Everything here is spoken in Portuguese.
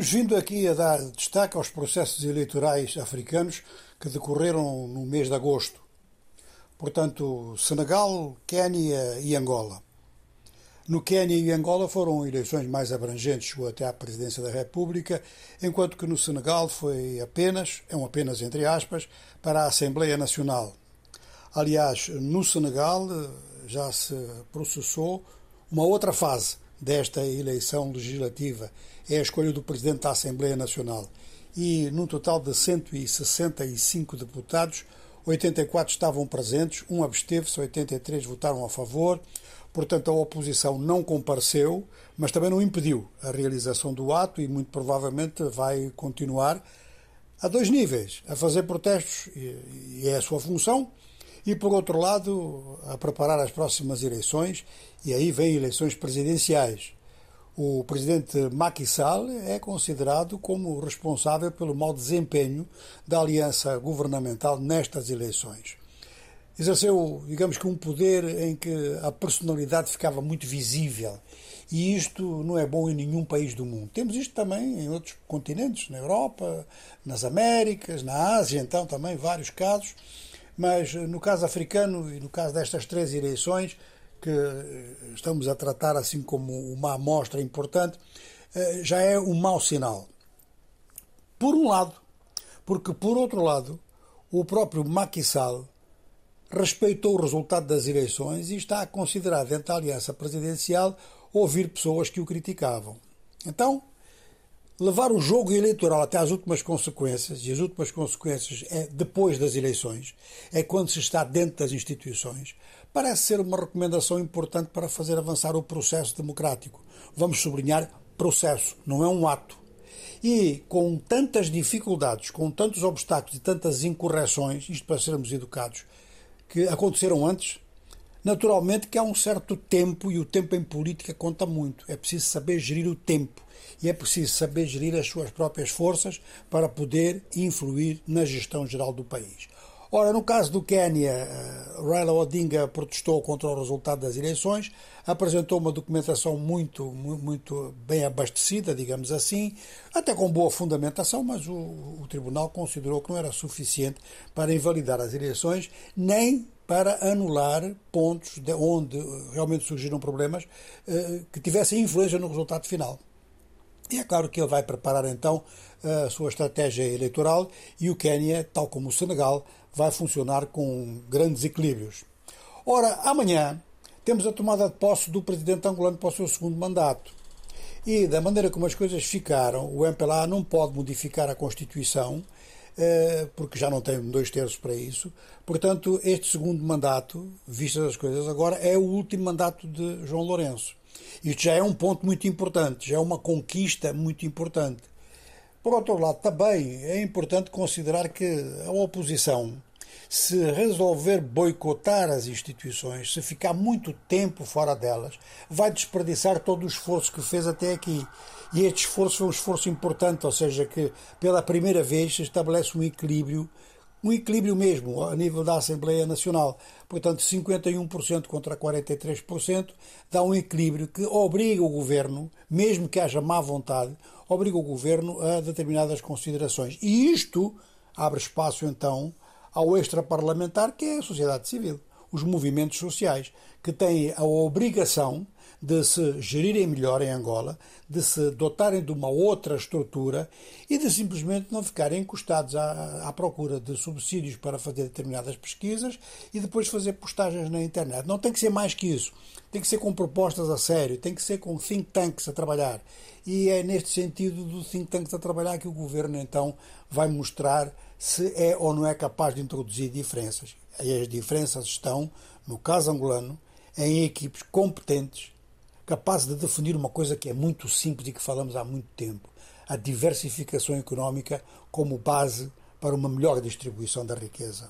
Temos vindo aqui a dar destaque aos processos eleitorais africanos que decorreram no mês de agosto. Portanto, Senegal, Quênia e Angola. No Quênia e Angola foram eleições mais abrangentes, chegou até à presidência da República, enquanto que no Senegal foi apenas, é um apenas entre aspas, para a Assembleia Nacional. Aliás, no Senegal eh, já se processou uma outra fase desta eleição legislativa, é a escolha do presidente da Assembleia Nacional. E num total de 165 deputados, 84 estavam presentes, um absteve-se, 83 votaram a favor. Portanto, a oposição não compareceu, mas também não impediu a realização do ato e muito provavelmente vai continuar a dois níveis, a fazer protestos, e é a sua função, e, por outro lado, a preparar as próximas eleições, e aí vem eleições presidenciais. O presidente Macky Sall é considerado como responsável pelo mau desempenho da aliança governamental nestas eleições. Exerceu, digamos que, um poder em que a personalidade ficava muito visível. E isto não é bom em nenhum país do mundo. Temos isto também em outros continentes, na Europa, nas Américas, na Ásia, então também vários casos mas no caso africano e no caso destas três eleições, que eh, estamos a tratar assim como uma amostra importante, eh, já é um mau sinal. Por um lado, porque por outro lado, o próprio Macky Sall respeitou o resultado das eleições e está a considerar dentro da aliança presidencial ouvir pessoas que o criticavam. Então, levar o jogo eleitoral até às últimas consequências, e as últimas consequências é depois das eleições, é quando se está dentro das instituições, parece ser uma recomendação importante para fazer avançar o processo democrático. Vamos sublinhar processo, não é um ato. E com tantas dificuldades, com tantos obstáculos e tantas incorreções, isto para sermos educados, que aconteceram antes, naturalmente que há um certo tempo e o tempo em política conta muito. É preciso saber gerir o tempo e é preciso saber gerir as suas próprias forças para poder influir na gestão geral do país. Ora, no caso do Quênia, eh, Raila Odinga protestou contra o resultado das eleições, apresentou uma documentação muito, muito bem abastecida, digamos assim, até com boa fundamentação, mas o, o tribunal considerou que não era suficiente para invalidar as eleições, nem para anular pontos de onde realmente surgiram problemas eh, que tivessem influência no resultado final. E é claro que ele vai preparar então a sua estratégia eleitoral e o Quênia, tal como o Senegal, vai funcionar com grandes equilíbrios. Ora, amanhã temos a tomada de posse do presidente angolano para o seu segundo mandato. E da maneira como as coisas ficaram, o MPLA não pode modificar a Constituição, porque já não tem dois terços para isso. Portanto, este segundo mandato, vistas as coisas agora, é o último mandato de João Lourenço. Isto já é um ponto muito importante, já é uma conquista muito importante. Por outro lado, também é importante considerar que a oposição, se resolver boicotar as instituições, se ficar muito tempo fora delas, vai desperdiçar todo o esforço que fez até aqui. E este esforço foi um esforço importante, ou seja, que pela primeira vez se estabelece um equilíbrio um equilíbrio mesmo a nível da Assembleia Nacional. Portanto, 51% contra 43% dá um equilíbrio que obriga o governo, mesmo que haja má vontade, obriga o governo a determinadas considerações. E isto abre espaço então ao extraparlamentar, que é a sociedade civil, os movimentos sociais, que têm a obrigação de se gerirem melhor em Angola, de se dotarem de uma outra estrutura e de simplesmente não ficarem encostados à, à procura de subsídios para fazer determinadas pesquisas e depois fazer postagens na internet. Não tem que ser mais que isso. Tem que ser com propostas a sério, tem que ser com think tanks a trabalhar. E é neste sentido do think tanks a trabalhar que o governo então vai mostrar se é ou não é capaz de introduzir diferenças. E as diferenças estão, no caso angolano, em equipes competentes capaz de definir uma coisa que é muito simples e que falamos há muito tempo: a diversificação económica como base para uma melhor distribuição da riqueza.